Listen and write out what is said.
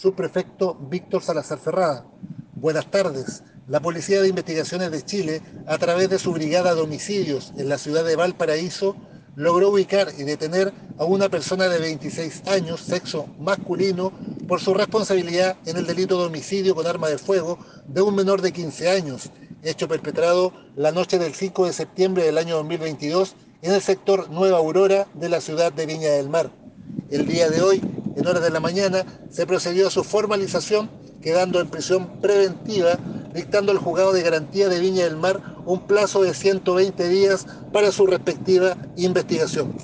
subprefecto Víctor Salazar Ferrada. Buenas tardes. La Policía de Investigaciones de Chile, a través de su brigada de homicidios en la ciudad de Valparaíso, logró ubicar y detener a una persona de 26 años, sexo masculino, por su responsabilidad en el delito de homicidio con arma de fuego de un menor de 15 años, hecho perpetrado la noche del 5 de septiembre del año 2022 en el sector Nueva Aurora de la ciudad de Viña del Mar. El día de hoy, en horas de la mañana, se procedió a su formalización, quedando en prisión preventiva, dictando el juzgado de garantía de Viña del Mar un plazo de 120 días para su respectiva investigación.